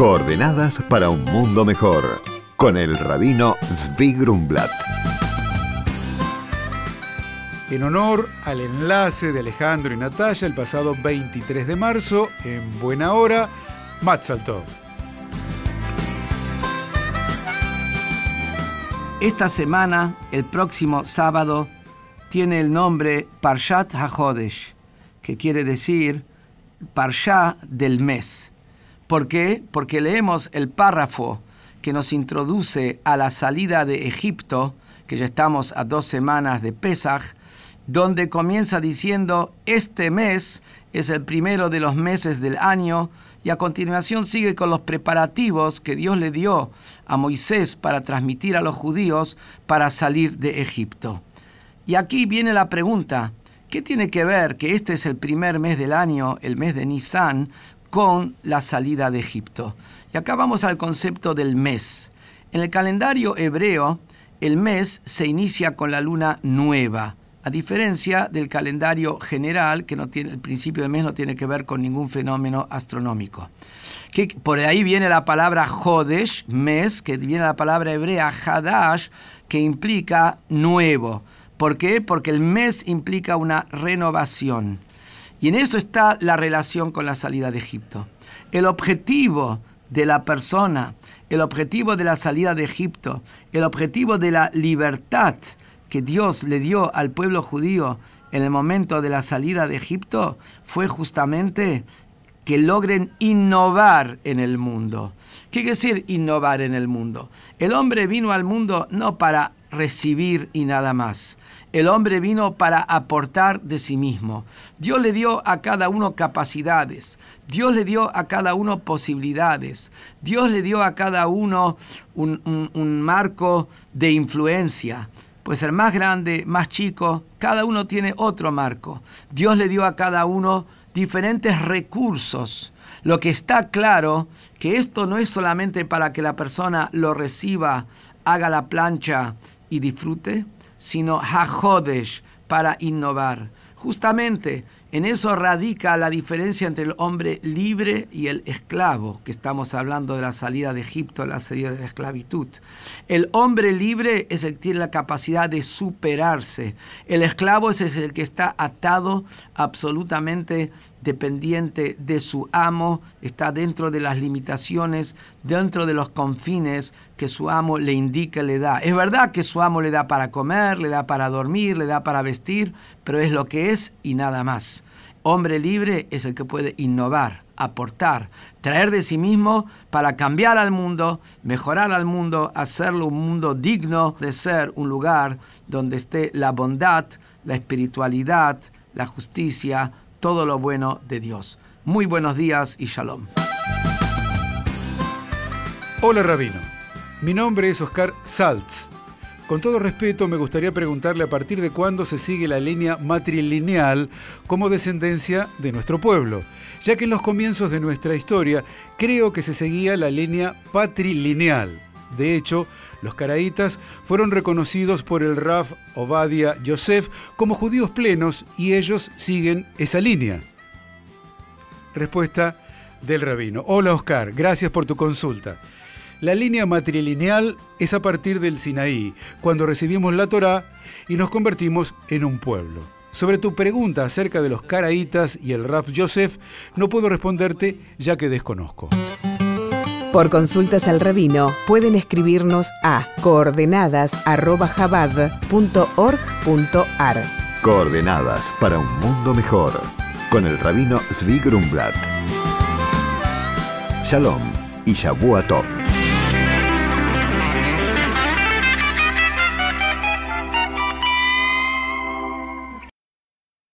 Coordenadas para un mundo mejor con el rabino Zvi Grumblat. En honor al enlace de Alejandro y Natalia el pasado 23 de marzo, en buena hora, Matzaltov. Esta semana, el próximo sábado, tiene el nombre Parshat HaChodesh, que quiere decir Parsha del mes. ¿Por qué? Porque leemos el párrafo que nos introduce a la salida de Egipto, que ya estamos a dos semanas de Pesach, donde comienza diciendo, este mes es el primero de los meses del año, y a continuación sigue con los preparativos que Dios le dio a Moisés para transmitir a los judíos para salir de Egipto. Y aquí viene la pregunta, ¿qué tiene que ver que este es el primer mes del año, el mes de Nisan, con la salida de Egipto? Y acá vamos al concepto del mes. En el calendario hebreo, el mes se inicia con la luna nueva, a diferencia del calendario general, que no tiene, el principio del mes no tiene que ver con ningún fenómeno astronómico. Que por ahí viene la palabra Hodesh, mes, que viene la palabra hebrea Hadash, que implica nuevo. ¿Por qué? Porque el mes implica una renovación. Y en eso está la relación con la salida de Egipto. El objetivo de la persona, el objetivo de la salida de Egipto, el objetivo de la libertad que Dios le dio al pueblo judío en el momento de la salida de Egipto fue justamente que logren innovar en el mundo. ¿Qué quiere decir innovar en el mundo? El hombre vino al mundo no para recibir y nada más. El hombre vino para aportar de sí mismo. Dios le dio a cada uno capacidades. Dios le dio a cada uno posibilidades. Dios le dio a cada uno un, marco de influencia. Puede ser más grande, más chico. Cada uno tiene otro marco. Dios le dio a cada uno diferentes recursos. Lo que está claro que esto no es solamente para que la persona lo reciba, haga la plancha y disfrute, sino hajodesh, para innovar. Justamente en eso radica la diferencia entre el hombre libre y el esclavo, que estamos hablando de la salida de Egipto, la salida de la esclavitud. El hombre libre es el que tiene la capacidad de superarse. El esclavo es el que está atado absolutamente dependiente de su amo, está dentro de las limitaciones, dentro de los confines que su amo le indica, le da. Es verdad que su amo le da para comer, le da para dormir, le da para vestir, pero es lo que es y nada más. Hombre libre es el que puede innovar, aportar, traer de sí mismo para cambiar al mundo, mejorar al mundo, hacerlo un mundo digno de ser un lugar donde esté la bondad, la espiritualidad, la justicia, todo lo bueno de Dios. Muy buenos días y shalom. Hola Rabino, mi nombre es Oscar Saltz. Con todo respeto, me gustaría preguntarle a partir de cuándo se sigue la línea matrilineal como descendencia de nuestro pueblo, ya que en los comienzos de nuestra historia creo que se seguía la línea patrilineal. De hecho, los caraítas fueron reconocidos por el Raf Obadia Yosef como judíos plenos y ellos siguen esa línea. Respuesta del rabino. Hola Oscar, gracias por tu consulta. La línea matrilineal es a partir del Sinaí, cuando recibimos la Torá y nos convertimos en un pueblo. Sobre tu pregunta acerca de los caraítas y el Raf Yosef, no puedo responderte ya que desconozco. Por consultas al rabino pueden escribirnos a coordenadas@jabad.org.ar. Coordenadas para un mundo mejor con el rabino Zvi Grumblat. Shalom y Shavuot Tov.